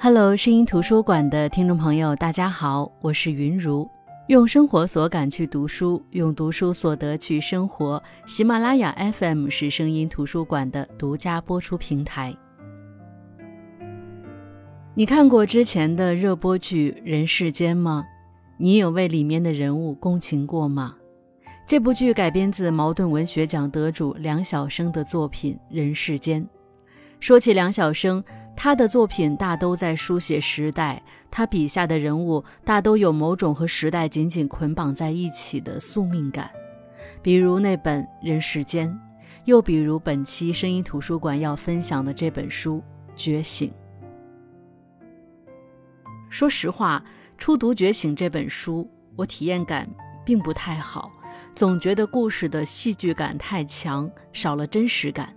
Hello，声音图书馆的听众朋友，大家好，我是云如。用生活所感去读书，用读书所得去生活。喜马拉雅 FM 是声音图书馆的独家播出平台。你看过之前的热播剧《人世间》吗？你有为里面的人物共情过吗？这部剧改编自茅盾文学奖得主梁晓声的作品《人世间》。说起梁晓声。他的作品大都在书写时代，他笔下的人物大都有某种和时代紧紧捆绑在一起的宿命感，比如那本《人世间》，又比如本期声音图书馆要分享的这本书《觉醒》。说实话，初读《觉醒》这本书，我体验感并不太好，总觉得故事的戏剧感太强，少了真实感。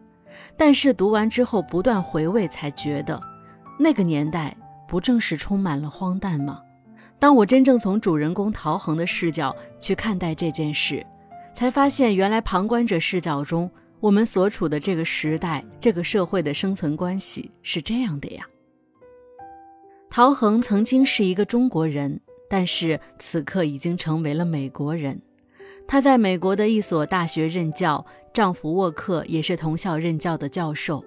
但是读完之后不断回味，才觉得那个年代不正是充满了荒诞吗？当我真正从主人公陶恒的视角去看待这件事，才发现原来旁观者视角中我们所处的这个时代、这个社会的生存关系是这样的呀。陶恒曾经是一个中国人，但是此刻已经成为了美国人。他在美国的一所大学任教。丈夫沃克也是同校任教的教授，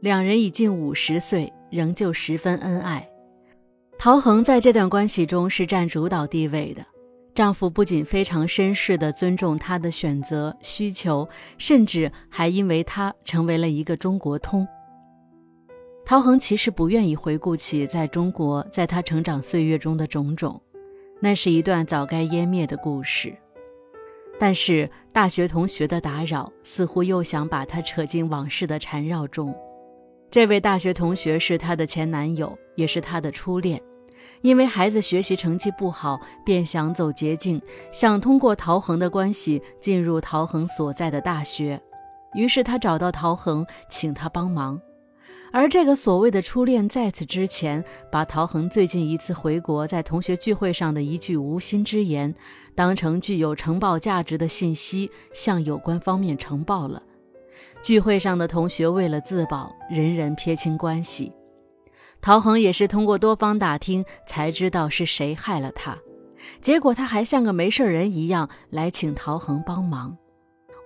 两人已近五十岁，仍旧十分恩爱。陶恒在这段关系中是占主导地位的，丈夫不仅非常绅士地尊重她的选择需求，甚至还因为她成为了一个中国通。陶恒其实不愿意回顾起在中国，在她成长岁月中的种种，那是一段早该湮灭的故事。但是大学同学的打扰，似乎又想把她扯进往事的缠绕中。这位大学同学是她的前男友，也是她的初恋。因为孩子学习成绩不好，便想走捷径，想通过陶恒的关系进入陶恒所在的大学。于是他找到陶恒，请他帮忙。而这个所谓的初恋，在此之前，把陶恒最近一次回国在同学聚会上的一句无心之言，当成具有呈报价值的信息，向有关方面呈报了。聚会上的同学为了自保，人人撇清关系。陶恒也是通过多方打听，才知道是谁害了他。结果他还像个没事人一样来请陶恒帮忙。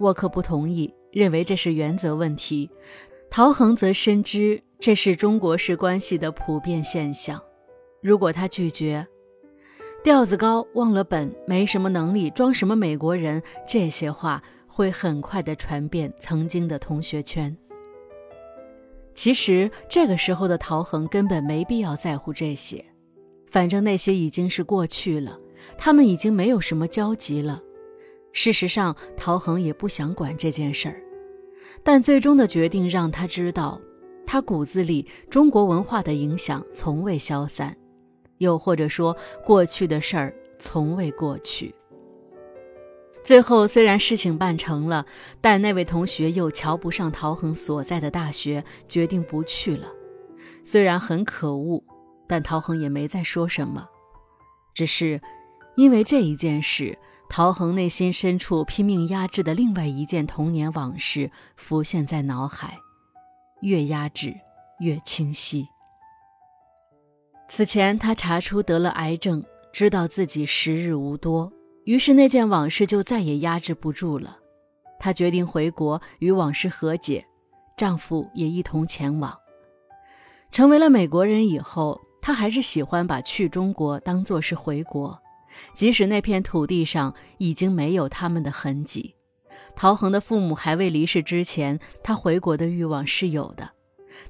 沃克不同意，认为这是原则问题。陶恒则深知这是中国式关系的普遍现象。如果他拒绝，调子高、忘了本、没什么能力、装什么美国人，这些话会很快的传遍曾经的同学圈。其实这个时候的陶恒根本没必要在乎这些，反正那些已经是过去了，他们已经没有什么交集了。事实上，陶恒也不想管这件事儿。但最终的决定让他知道，他骨子里中国文化的影响从未消散，又或者说过去的事儿从未过去。最后虽然事情办成了，但那位同学又瞧不上陶恒所在的大学，决定不去了。虽然很可恶，但陶恒也没再说什么，只是因为这一件事。陶恒内心深处拼命压制的另外一件童年往事浮现在脑海，越压制越清晰。此前他查出得了癌症，知道自己时日无多，于是那件往事就再也压制不住了。她决定回国与往事和解，丈夫也一同前往。成为了美国人以后，她还是喜欢把去中国当作是回国。即使那片土地上已经没有他们的痕迹，陶恒的父母还未离世之前，他回国的欲望是有的。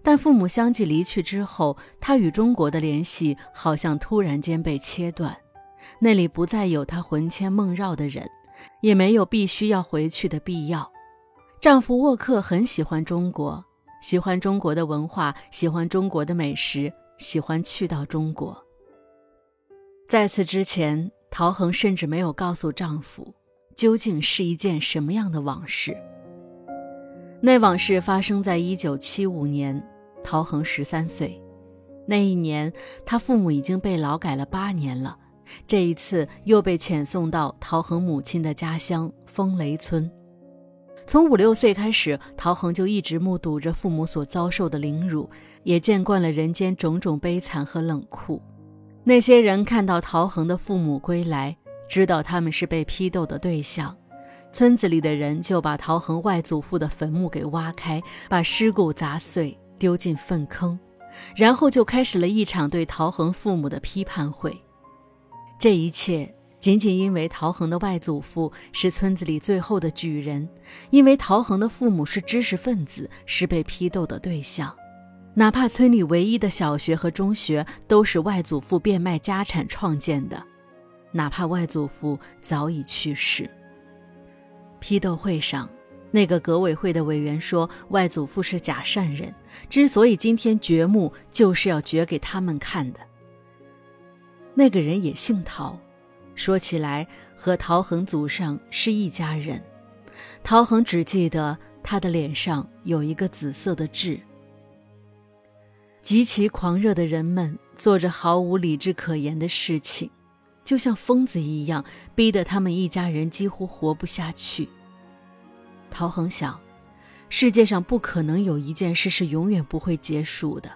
但父母相继离去之后，他与中国的联系好像突然间被切断，那里不再有他魂牵梦绕的人，也没有必须要回去的必要。丈夫沃克很喜欢中国，喜欢中国的文化，喜欢中国的美食，喜欢去到中国。在此之前，陶恒甚至没有告诉丈夫，究竟是一件什么样的往事。那往事发生在一九七五年，陶恒十三岁。那一年，他父母已经被劳改了八年了，这一次又被遣送到陶恒母亲的家乡风雷村。从五六岁开始，陶恒就一直目睹着父母所遭受的凌辱，也见惯了人间种种悲惨和冷酷。那些人看到陶恒的父母归来，知道他们是被批斗的对象，村子里的人就把陶恒外祖父的坟墓给挖开，把尸骨砸碎，丢进粪坑，然后就开始了一场对陶恒父母的批判会。这一切。仅仅因为陶恒的外祖父是村子里最后的举人，因为陶恒的父母是知识分子，是被批斗的对象，哪怕村里唯一的小学和中学都是外祖父变卖家产创建的，哪怕外祖父早已去世。批斗会上，那个革委会的委员说，外祖父是假善人，之所以今天掘墓，就是要掘给他们看的。那个人也姓陶。说起来，和陶恒祖上是一家人。陶恒只记得他的脸上有一个紫色的痣。极其狂热的人们做着毫无理智可言的事情，就像疯子一样，逼得他们一家人几乎活不下去。陶恒想，世界上不可能有一件事是永远不会结束的。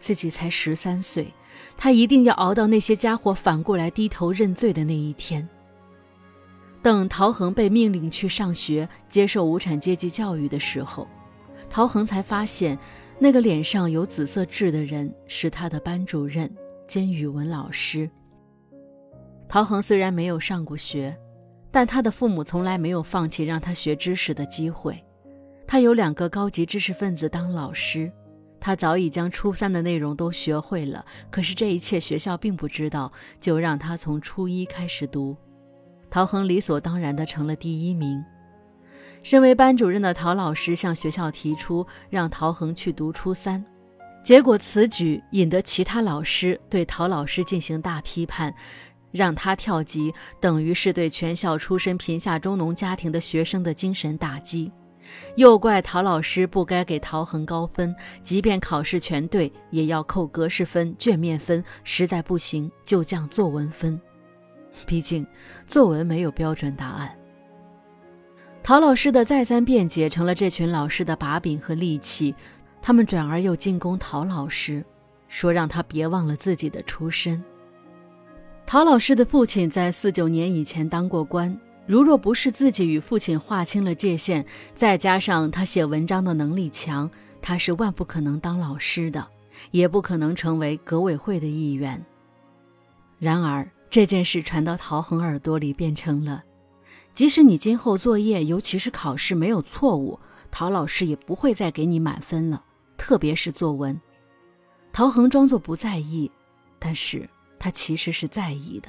自己才十三岁。他一定要熬到那些家伙反过来低头认罪的那一天。等陶恒被命令去上学接受无产阶级教育的时候，陶恒才发现，那个脸上有紫色痣的人是他的班主任兼语文老师。陶恒虽然没有上过学，但他的父母从来没有放弃让他学知识的机会。他有两个高级知识分子当老师。他早已将初三的内容都学会了，可是这一切学校并不知道，就让他从初一开始读。陶恒理所当然地成了第一名。身为班主任的陶老师向学校提出让陶恒去读初三，结果此举引得其他老师对陶老师进行大批判，让他跳级等于是对全校出身贫下中农家庭的学生的精神打击。又怪陶老师不该给陶恒高分，即便考试全对，也要扣格式分、卷面分，实在不行就降作文分。毕竟作文没有标准答案。陶老师的再三辩解成了这群老师的把柄和利器，他们转而又进攻陶老师，说让他别忘了自己的出身。陶老师的父亲在四九年以前当过官。如若不是自己与父亲划清了界限，再加上他写文章的能力强，他是万不可能当老师的，也不可能成为革委会的一员。然而这件事传到陶恒耳朵里，变成了：即使你今后作业，尤其是考试没有错误，陶老师也不会再给你满分了，特别是作文。陶恒装作不在意，但是他其实是在意的。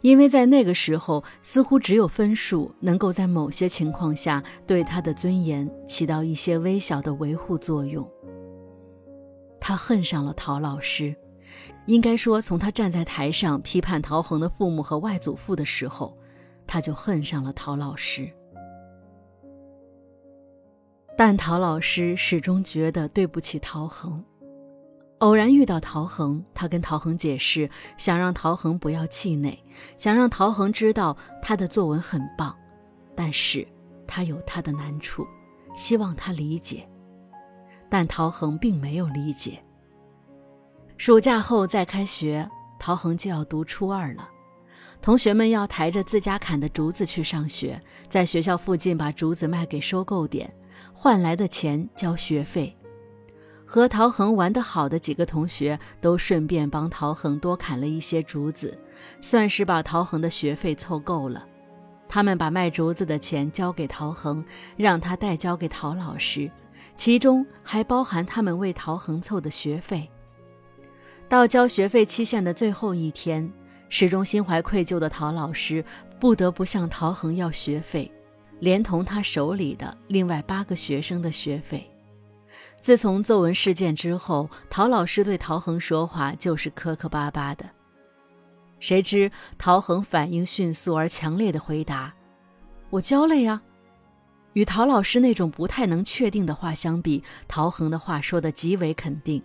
因为在那个时候，似乎只有分数能够在某些情况下对他的尊严起到一些微小的维护作用。他恨上了陶老师，应该说，从他站在台上批判陶恒的父母和外祖父的时候，他就恨上了陶老师。但陶老师始终觉得对不起陶恒。偶然遇到陶恒，他跟陶恒解释，想让陶恒不要气馁，想让陶恒知道他的作文很棒，但是他有他的难处，希望他理解。但陶恒并没有理解。暑假后再开学，陶恒就要读初二了，同学们要抬着自家砍的竹子去上学，在学校附近把竹子卖给收购点，换来的钱交学费。和陶恒玩得好的几个同学都顺便帮陶恒多砍了一些竹子，算是把陶恒的学费凑够了。他们把卖竹子的钱交给陶恒，让他代交给陶老师，其中还包含他们为陶恒凑的学费。到交学费期限的最后一天，始终心怀愧疚的陶老师不得不向陶恒要学费，连同他手里的另外八个学生的学费。自从作文事件之后，陶老师对陶恒说话就是磕磕巴巴的。谁知陶恒反应迅速而强烈的回答：“我交了呀。”与陶老师那种不太能确定的话相比，陶恒的话说的极为肯定，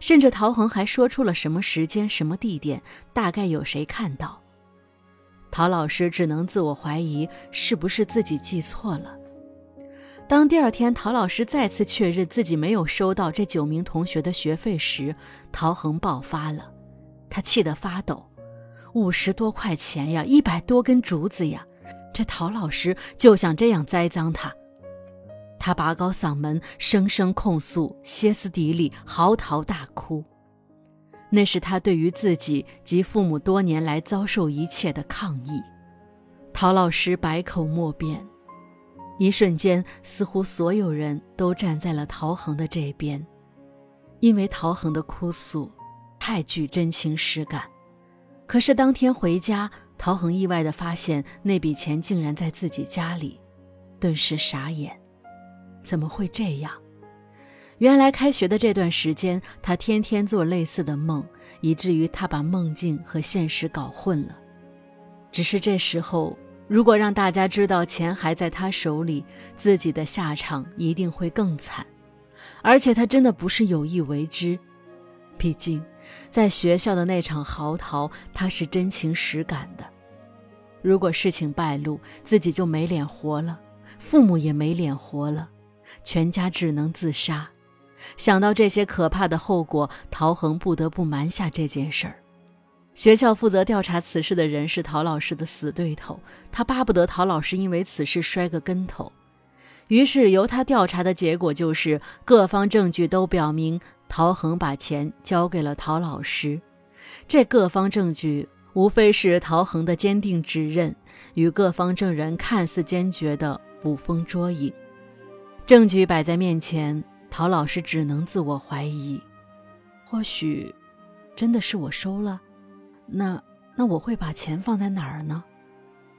甚至陶恒还说出了什么时间、什么地点，大概有谁看到。陶老师只能自我怀疑是不是自己记错了。当第二天陶老师再次确认自己没有收到这九名同学的学费时，陶恒爆发了，他气得发抖。五十多块钱呀，一百多根竹子呀，这陶老师就想这样栽赃他。他拔高嗓门，声声控诉，歇斯底里，嚎啕大哭。那是他对于自己及父母多年来遭受一切的抗议。陶老师百口莫辩，一瞬间，似乎所有人都站在了陶恒的这边，因为陶恒的哭诉太具真情实感。可是当天回家，陶恒意外地发现那笔钱竟然在自己家里，顿时傻眼，怎么会这样？原来开学的这段时间，他天天做类似的梦，以至于他把梦境和现实搞混了。只是这时候，如果让大家知道钱还在他手里，自己的下场一定会更惨。而且他真的不是有意为之，毕竟，在学校的那场嚎啕，他是真情实感的。如果事情败露，自己就没脸活了，父母也没脸活了，全家只能自杀。想到这些可怕的后果，陶恒不得不瞒下这件事儿。学校负责调查此事的人是陶老师的死对头，他巴不得陶老师因为此事摔个跟头。于是由他调查的结果就是，各方证据都表明陶恒把钱交给了陶老师。这各方证据无非是陶恒的坚定指认与各方证人看似坚决的捕风捉影。证据摆在面前。陶老师只能自我怀疑，或许真的是我收了，那那我会把钱放在哪儿呢？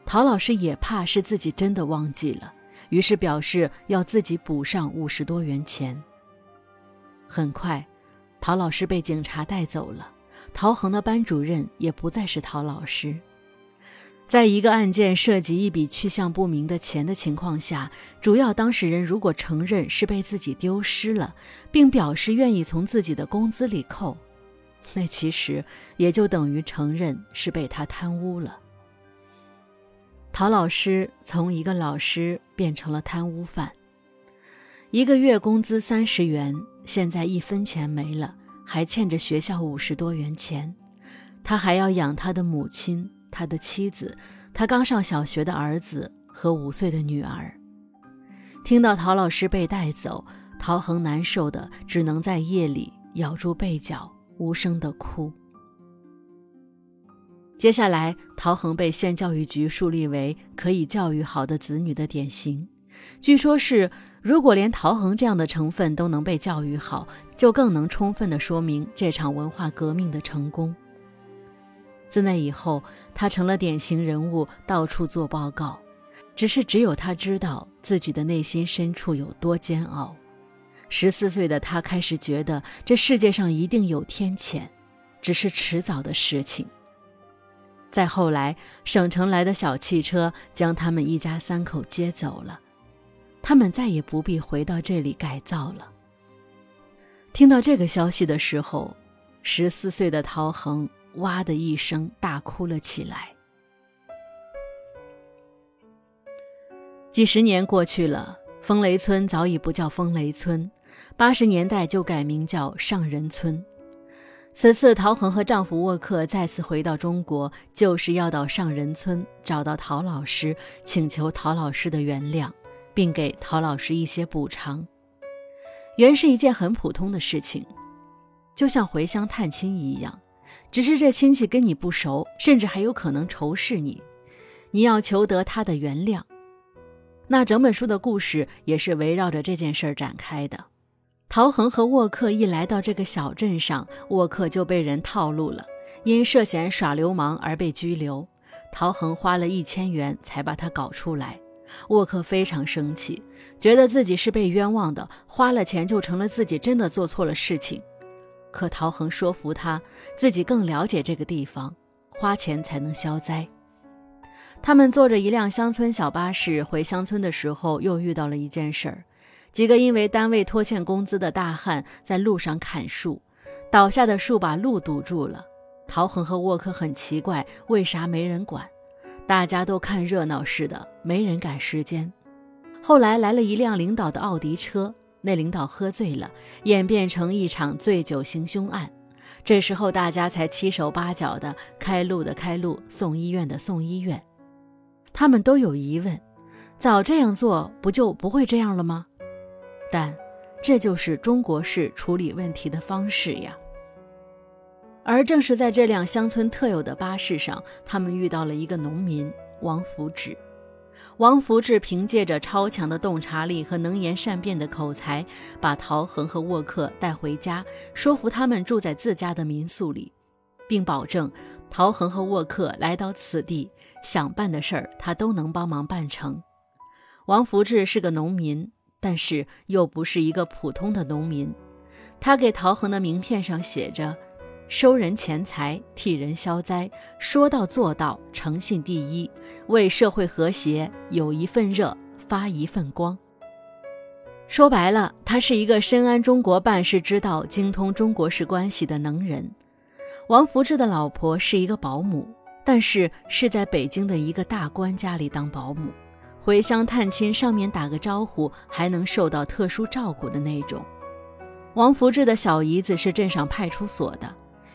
陶老师也怕是自己真的忘记了，于是表示要自己补上五十多元钱。很快，陶老师被警察带走了，陶恒的班主任也不再是陶老师。在一个案件涉及一笔去向不明的钱的情况下，主要当事人如果承认是被自己丢失了，并表示愿意从自己的工资里扣，那其实也就等于承认是被他贪污了。陶老师从一个老师变成了贪污犯，一个月工资三十元，现在一分钱没了，还欠着学校五十多元钱，他还要养他的母亲。他的妻子，他刚上小学的儿子和五岁的女儿，听到陶老师被带走，陶恒难受的只能在夜里咬住被角，无声的哭。接下来，陶恒被县教育局树立为可以教育好的子女的典型，据说是如果连陶恒这样的成分都能被教育好，就更能充分的说明这场文化革命的成功。自那以后，他成了典型人物，到处做报告。只是只有他知道自己的内心深处有多煎熬。十四岁的他开始觉得这世界上一定有天谴，只是迟早的事情。再后来，省城来的小汽车将他们一家三口接走了，他们再也不必回到这里改造了。听到这个消息的时候，十四岁的陶恒。哇的一声，大哭了起来。几十年过去了，风雷村早已不叫风雷村，八十年代就改名叫上仁村。此次陶恒和丈夫沃克再次回到中国，就是要到上仁村找到陶老师，请求陶老师的原谅，并给陶老师一些补偿。原是一件很普通的事情，就像回乡探亲一样。只是这亲戚跟你不熟，甚至还有可能仇视你，你要求得他的原谅。那整本书的故事也是围绕着这件事儿展开的。陶恒和沃克一来到这个小镇上，沃克就被人套路了，因涉嫌耍流氓而被拘留。陶恒花了一千元才把他搞出来。沃克非常生气，觉得自己是被冤枉的，花了钱就成了自己真的做错了事情。可陶恒说服他自己更了解这个地方，花钱才能消灾。他们坐着一辆乡村小巴士回乡村的时候，又遇到了一件事儿：几个因为单位拖欠工资的大汉在路上砍树，倒下的树把路堵住了。陶恒和沃克很奇怪，为啥没人管？大家都看热闹似的，没人赶时间。后来来了一辆领导的奥迪车，那领导喝醉了，演变成一场醉酒行凶案。这时候大家才七手八脚的开路的开路，送医院的送医院。他们都有疑问：早这样做不就不会这样了吗？但这就是中国式处理问题的方式呀。而正是在这辆乡村特有的巴士上，他们遇到了一个农民王福志。王福志凭借着超强的洞察力和能言善辩的口才，把陶恒和沃克带回家，说服他们住在自家的民宿里，并保证陶恒和沃克来到此地想办的事儿，他都能帮忙办成。王福志是个农民，但是又不是一个普通的农民。他给陶恒的名片上写着。收人钱财，替人消灾，说到做到，诚信第一，为社会和谐有一份热，发一份光。说白了，他是一个深谙中国办事之道、精通中国式关系的能人。王福志的老婆是一个保姆，但是是在北京的一个大官家里当保姆，回乡探亲，上面打个招呼还能受到特殊照顾的那种。王福志的小姨子是镇上派出所的。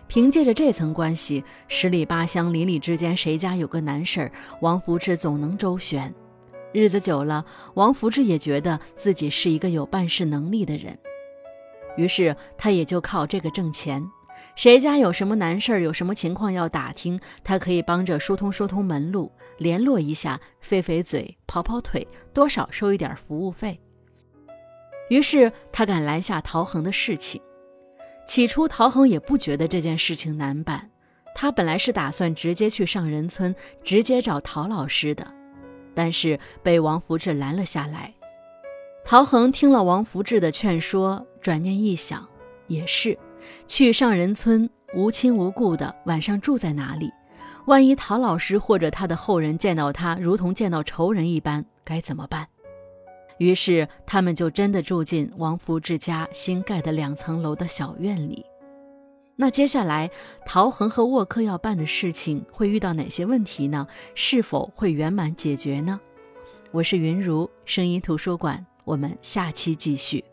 凭借着这层关系，十里八乡邻里之间，谁家有个难事儿，王福志总能周旋。日子久了，王福志也觉得自己是一个有办事能力的人，于是他也就靠这个挣钱。谁家有什么难事儿，有什么情况要打听，他可以帮着疏通疏通门路，联络一下，费费嘴，跑跑腿，多少收一点服务费。于是他敢拦下陶恒的事情。起初，陶恒也不觉得这件事情难办，他本来是打算直接去上人村，直接找陶老师的，但是被王福志拦了下来。陶恒听了王福志的劝说，转念一想，也是，去上人村无亲无故的，晚上住在哪里？万一陶老师或者他的后人见到他，如同见到仇人一般，该怎么办？于是他们就真的住进王福志家新盖的两层楼的小院里。那接下来，陶恒和沃克要办的事情会遇到哪些问题呢？是否会圆满解决呢？我是云如声音图书馆，我们下期继续。